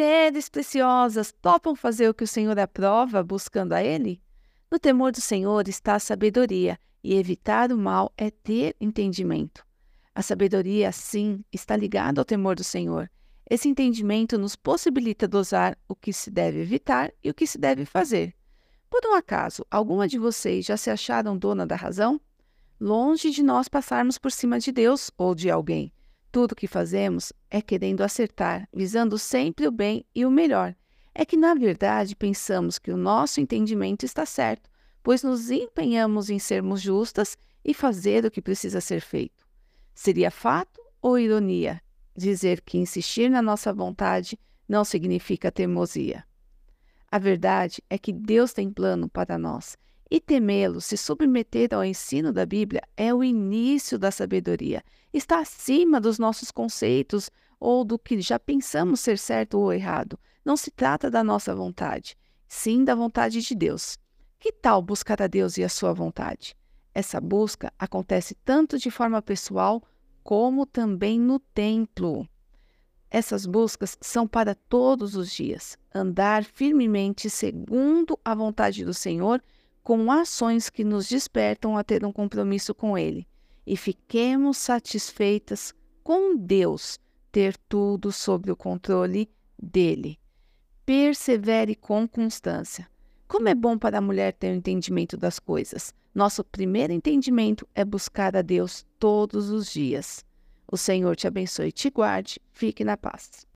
Mulheres preciosas, topam fazer o que o Senhor aprova, buscando a Ele? No temor do Senhor está a sabedoria, e evitar o mal é ter entendimento. A sabedoria, sim, está ligada ao temor do Senhor. Esse entendimento nos possibilita dosar o que se deve evitar e o que se deve fazer. Por um acaso, alguma de vocês já se acharam dona da razão? Longe de nós passarmos por cima de Deus ou de alguém. Tudo o que fazemos é querendo acertar, visando sempre o bem e o melhor. É que, na verdade, pensamos que o nosso entendimento está certo, pois nos empenhamos em sermos justas e fazer o que precisa ser feito. Seria fato ou ironia dizer que insistir na nossa vontade não significa teimosia? A verdade é que Deus tem plano para nós e temê-lo, se submeter ao ensino da Bíblia, é o início da sabedoria. Está acima dos nossos conceitos ou do que já pensamos ser certo ou errado. Não se trata da nossa vontade, sim da vontade de Deus. Que tal buscar a Deus e a sua vontade? Essa busca acontece tanto de forma pessoal como também no templo. Essas buscas são para todos os dias, andar firmemente segundo a vontade do Senhor com ações que nos despertam a ter um compromisso com Ele e fiquemos satisfeitas com Deus ter tudo sob o controle dele. Persevere com constância. Como é bom para a mulher ter o um entendimento das coisas. Nosso primeiro entendimento é buscar a Deus todos os dias. O Senhor te abençoe e te guarde. Fique na paz.